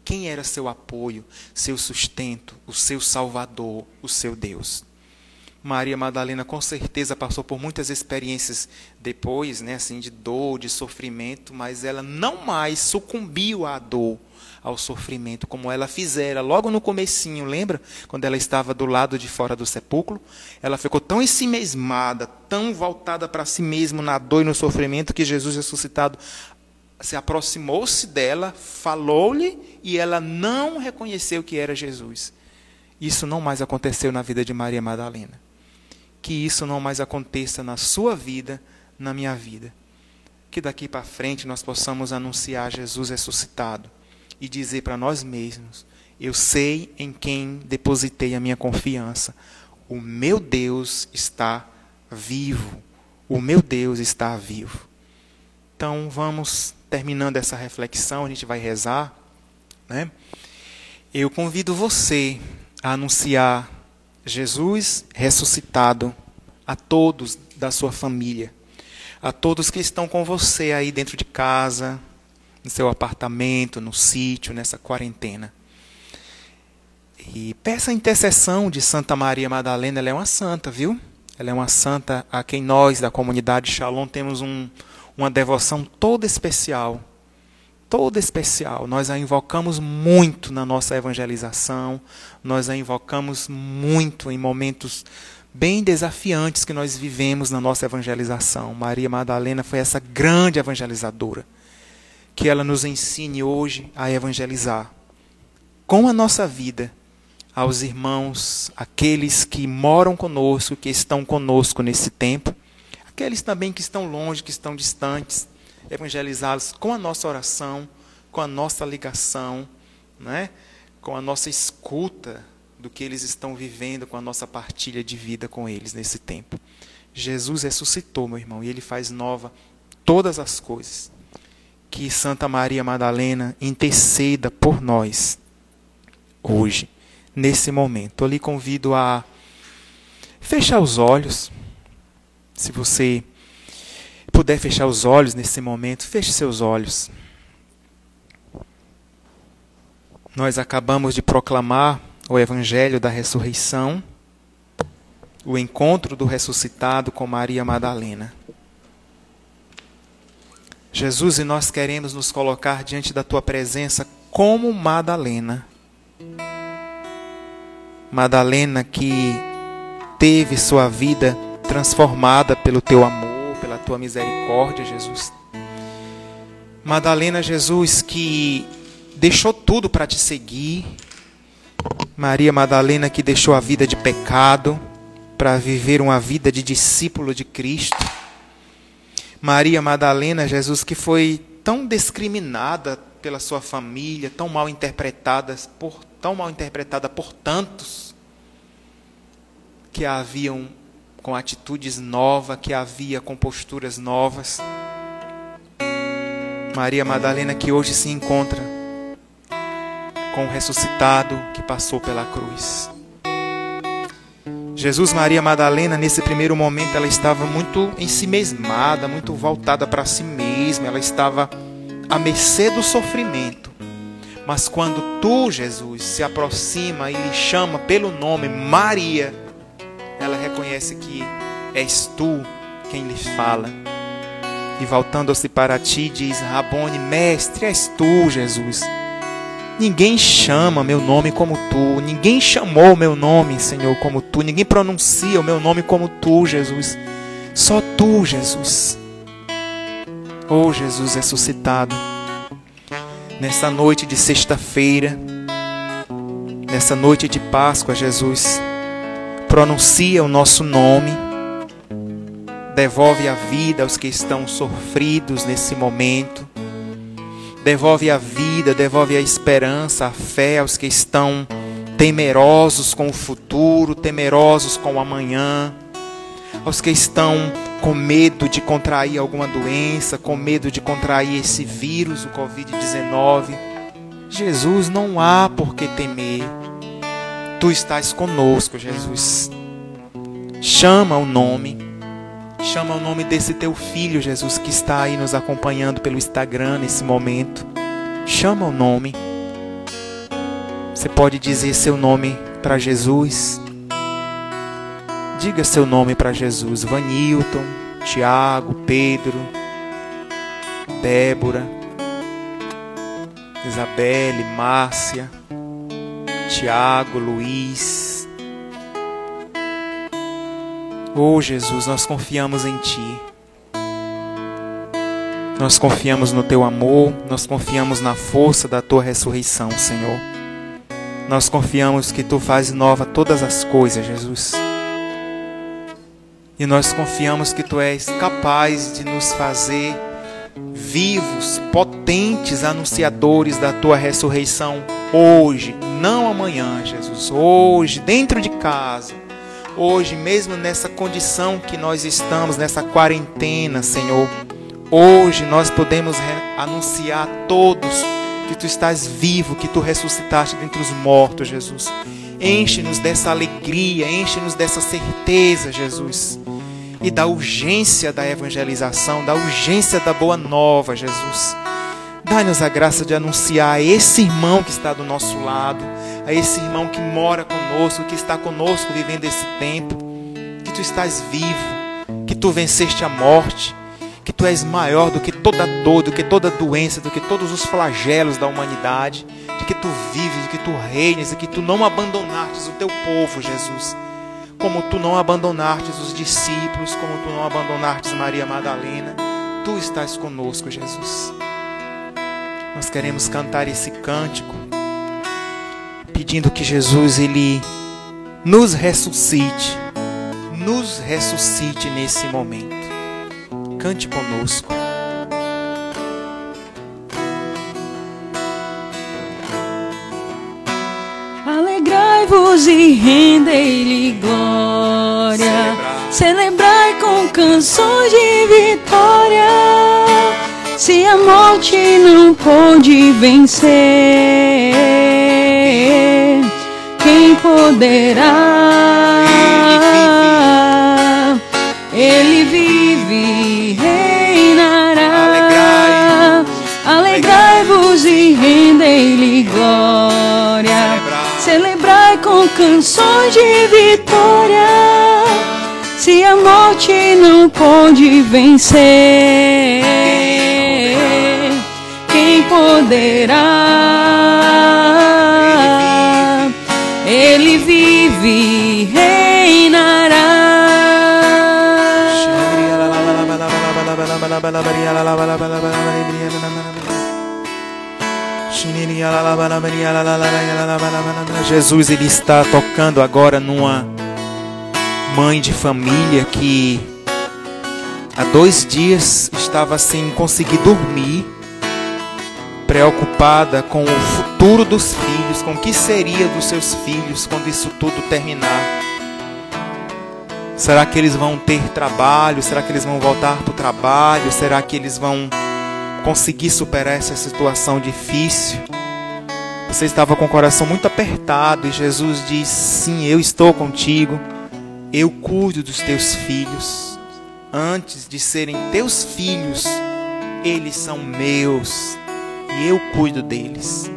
Quem era seu apoio, seu sustento, o seu salvador, o seu Deus. Maria Madalena com certeza passou por muitas experiências depois, né, assim, de dor, de sofrimento, mas ela não mais sucumbiu à dor, ao sofrimento, como ela fizera logo no comecinho, lembra? Quando ela estava do lado de fora do sepulcro, ela ficou tão ensimesmada, tão voltada para si mesma na dor e no sofrimento, que Jesus ressuscitado se aproximou-se dela, falou-lhe e ela não reconheceu que era Jesus. Isso não mais aconteceu na vida de Maria Madalena. Que isso não mais aconteça na sua vida, na minha vida. Que daqui para frente nós possamos anunciar Jesus ressuscitado e dizer para nós mesmos: Eu sei em quem depositei a minha confiança. O meu Deus está vivo. O meu Deus está vivo. Então vamos terminando essa reflexão, a gente vai rezar, né? Eu convido você a anunciar Jesus ressuscitado a todos da sua família, a todos que estão com você aí dentro de casa, no seu apartamento, no sítio, nessa quarentena. E peça a intercessão de Santa Maria Madalena, ela é uma santa, viu? Ela é uma santa a quem nós, da comunidade Shalom, temos um, uma devoção toda especial. Toda especial. Nós a invocamos muito na nossa evangelização, nós a invocamos muito em momentos bem desafiantes que nós vivemos na nossa evangelização. Maria Madalena foi essa grande evangelizadora que ela nos ensine hoje a evangelizar com a nossa vida aos irmãos, aqueles que moram conosco, que estão conosco nesse tempo, aqueles também que estão longe, que estão distantes, evangelizá-los com a nossa oração, com a nossa ligação, né? com a nossa escuta do que eles estão vivendo, com a nossa partilha de vida com eles nesse tempo. Jesus ressuscitou, meu irmão, e ele faz nova todas as coisas que Santa Maria Madalena interceda por nós hoje, nesse momento. Eu lhe convido a fechar os olhos. Se você puder fechar os olhos nesse momento, feche seus olhos. Nós acabamos de proclamar o Evangelho da ressurreição, o encontro do ressuscitado com Maria Madalena. Jesus, e nós queremos nos colocar diante da tua presença como Madalena. Madalena que teve sua vida transformada pelo teu amor, pela tua misericórdia, Jesus. Madalena, Jesus, que deixou tudo para te seguir. Maria Madalena, que deixou a vida de pecado para viver uma vida de discípulo de Cristo. Maria Madalena, Jesus, que foi tão discriminada pela sua família, tão mal interpretada por tão mal interpretada por tantos que a haviam com atitudes novas, que havia com posturas novas. Maria Madalena que hoje se encontra com o ressuscitado que passou pela cruz. Jesus Maria Madalena, nesse primeiro momento, ela estava muito em si mesmada, muito voltada para si mesma, ela estava à mercê do sofrimento. Mas quando tu, Jesus, se aproxima e lhe chama pelo nome Maria, ela reconhece que és tu quem lhe fala. E voltando-se para ti, diz: Rabone, mestre, és tu, Jesus Ninguém chama meu nome como tu, ninguém chamou meu nome, Senhor, como tu, ninguém pronuncia o meu nome como tu, Jesus. Só tu, Jesus. Oh, Jesus ressuscitado. Nessa noite de sexta-feira, nessa noite de Páscoa, Jesus, pronuncia o nosso nome, devolve a vida aos que estão sofridos nesse momento devolve a vida, devolve a esperança, a fé aos que estão temerosos com o futuro, temerosos com o amanhã, aos que estão com medo de contrair alguma doença, com medo de contrair esse vírus, o Covid-19. Jesus, não há por que temer. Tu estás conosco, Jesus. Chama o nome Chama o nome desse teu filho, Jesus, que está aí nos acompanhando pelo Instagram nesse momento. Chama o nome. Você pode dizer seu nome para Jesus. Diga seu nome para Jesus. Vanilton, Tiago, Pedro, Débora, Isabelle, Márcia, Tiago, Luiz. Oh Jesus, nós confiamos em Ti. Nós confiamos no Teu amor, nós confiamos na força da Tua ressurreição, Senhor. Nós confiamos que Tu fazes nova todas as coisas, Jesus. E nós confiamos que Tu és capaz de nos fazer vivos, potentes anunciadores da Tua ressurreição hoje, não amanhã, Jesus. Hoje, dentro de casa. Hoje, mesmo nessa condição que nós estamos, nessa quarentena, Senhor. Hoje nós podemos anunciar a todos que Tu estás vivo, que Tu ressuscitaste dentre os mortos, Jesus. Enche-nos dessa alegria, enche-nos dessa certeza, Jesus e da urgência da evangelização, da urgência da boa nova, Jesus. Dá-nos a graça de anunciar a esse irmão que está do nosso lado, a esse irmão que mora conosco, que está conosco vivendo esse tempo, que tu estás vivo, que tu venceste a morte, que tu és maior do que toda dor, do que toda doença, do que todos os flagelos da humanidade, de que tu vives, de que tu reinas, e que tu não abandonastes o teu povo, Jesus como tu não abandonastes os discípulos, como tu não abandonastes Maria Madalena, tu estás conosco, Jesus. Nós queremos cantar esse cântico, pedindo que Jesus ele nos ressuscite, nos ressuscite nesse momento. Cante conosco. Alegrai-vos e rendei-lhe glória. Celebrai com canções de vitória. Se a morte não pôde vencer, quem poderá? Ele vive, reinará. Alegrai-vos e rendei-lhe glória celebrai com canções de vitória. Se a morte não pode vencer, quem poderá? Ele vive, reinará. Jesus ele está tocando agora numa mãe de família que há dois dias estava sem conseguir dormir, preocupada com o futuro dos filhos, com o que seria dos seus filhos quando isso tudo terminar. Será que eles vão ter trabalho? Será que eles vão voltar para o trabalho? Será que eles vão conseguir superar essa situação difícil. Você estava com o coração muito apertado e Jesus diz: Sim, eu estou contigo. Eu cuido dos teus filhos. Antes de serem teus filhos, eles são meus e eu cuido deles.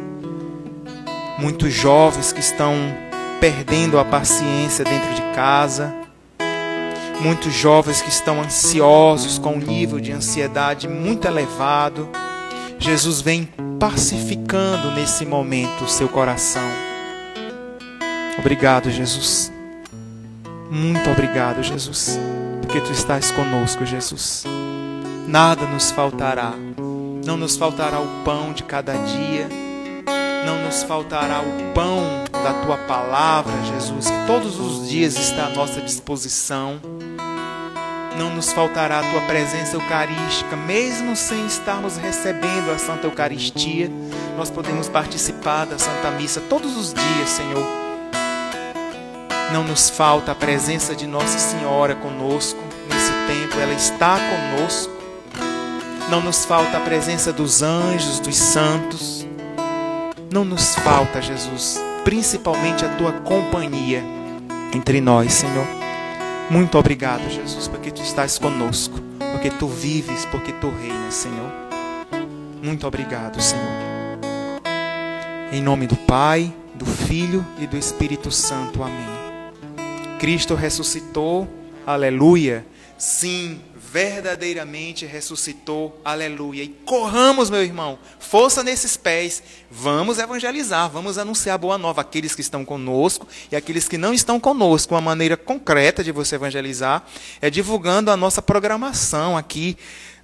Muitos jovens que estão perdendo a paciência dentro de casa, muitos jovens que estão ansiosos, com um nível de ansiedade muito elevado. Jesus vem pacificando nesse momento o seu coração. Obrigado, Jesus. Muito obrigado, Jesus, porque tu estás conosco, Jesus. Nada nos faltará. Não nos faltará o pão de cada dia. Não nos faltará o pão da tua palavra, Jesus, que todos os dias está à nossa disposição não nos faltará a tua presença eucarística, mesmo sem estarmos recebendo a Santa Eucaristia, nós podemos participar da Santa Missa todos os dias, Senhor. Não nos falta a presença de Nossa Senhora conosco nesse tempo, ela está conosco. Não nos falta a presença dos anjos, dos santos. Não nos falta, Jesus, principalmente a tua companhia entre nós, Senhor. Muito obrigado, Jesus, porque tu estás conosco, porque tu vives, porque tu reinas, Senhor. Muito obrigado, Senhor. Em nome do Pai, do Filho e do Espírito Santo. Amém. Cristo ressuscitou, aleluia. Sim, verdadeiramente ressuscitou, aleluia. E corramos, meu irmão, força nesses pés, vamos evangelizar, vamos anunciar a boa nova àqueles que estão conosco e àqueles que não estão conosco. Uma maneira concreta de você evangelizar é divulgando a nossa programação aqui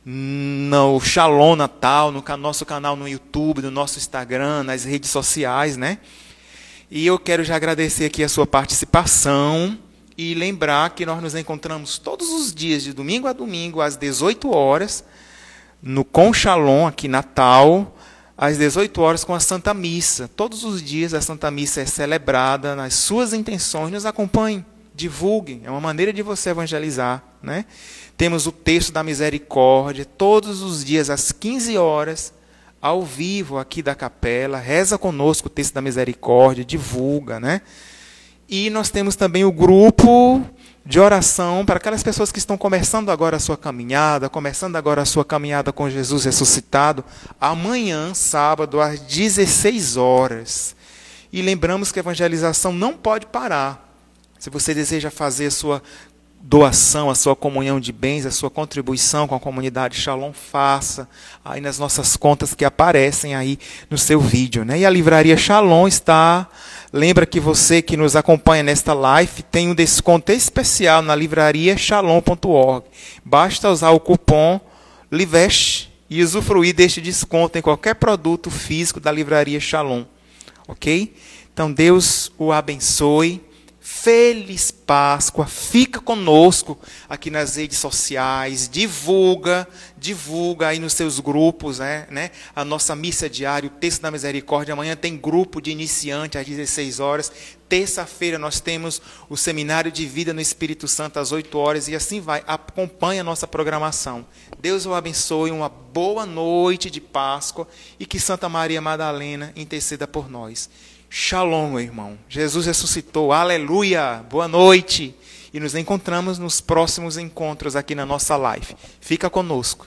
no Shalom Natal, no nosso canal no YouTube, no nosso Instagram, nas redes sociais, né? E eu quero já agradecer aqui a sua participação e lembrar que nós nos encontramos todos os dias, de domingo a domingo, às 18 horas, no Com Shalom, aqui Natal, às 18 horas com a Santa Missa. Todos os dias a Santa Missa é celebrada nas suas intenções. Nos acompanhem, divulguem. É uma maneira de você evangelizar. Né? Temos o texto da misericórdia, todos os dias às 15 horas, ao vivo aqui da capela. Reza conosco o texto da misericórdia, divulga. Né? E nós temos também o grupo de oração para aquelas pessoas que estão começando agora a sua caminhada, começando agora a sua caminhada com Jesus ressuscitado, amanhã, sábado, às 16 horas. E lembramos que a evangelização não pode parar. Se você deseja fazer a sua doação, a sua comunhão de bens, a sua contribuição com a comunidade Shalom, faça aí nas nossas contas que aparecem aí no seu vídeo. Né? E a livraria Shalom está Lembra que você que nos acompanha nesta live tem um desconto especial na livraria shalom.org. Basta usar o cupom LIVEST e usufruir deste desconto em qualquer produto físico da livraria Shalom. Ok? Então Deus o abençoe. Feliz Páscoa. Fica conosco aqui nas redes sociais, divulga, divulga aí nos seus grupos, né, né? A nossa missa diária, o texto da misericórdia. Amanhã tem grupo de iniciante às 16 horas. Terça-feira nós temos o seminário de vida no Espírito Santo às 8 horas e assim vai. Acompanhe a nossa programação. Deus o abençoe, uma boa noite de Páscoa e que Santa Maria Madalena interceda por nós. Shalom, meu irmão. Jesus ressuscitou. Aleluia. Boa noite. E nos encontramos nos próximos encontros aqui na nossa live. Fica conosco.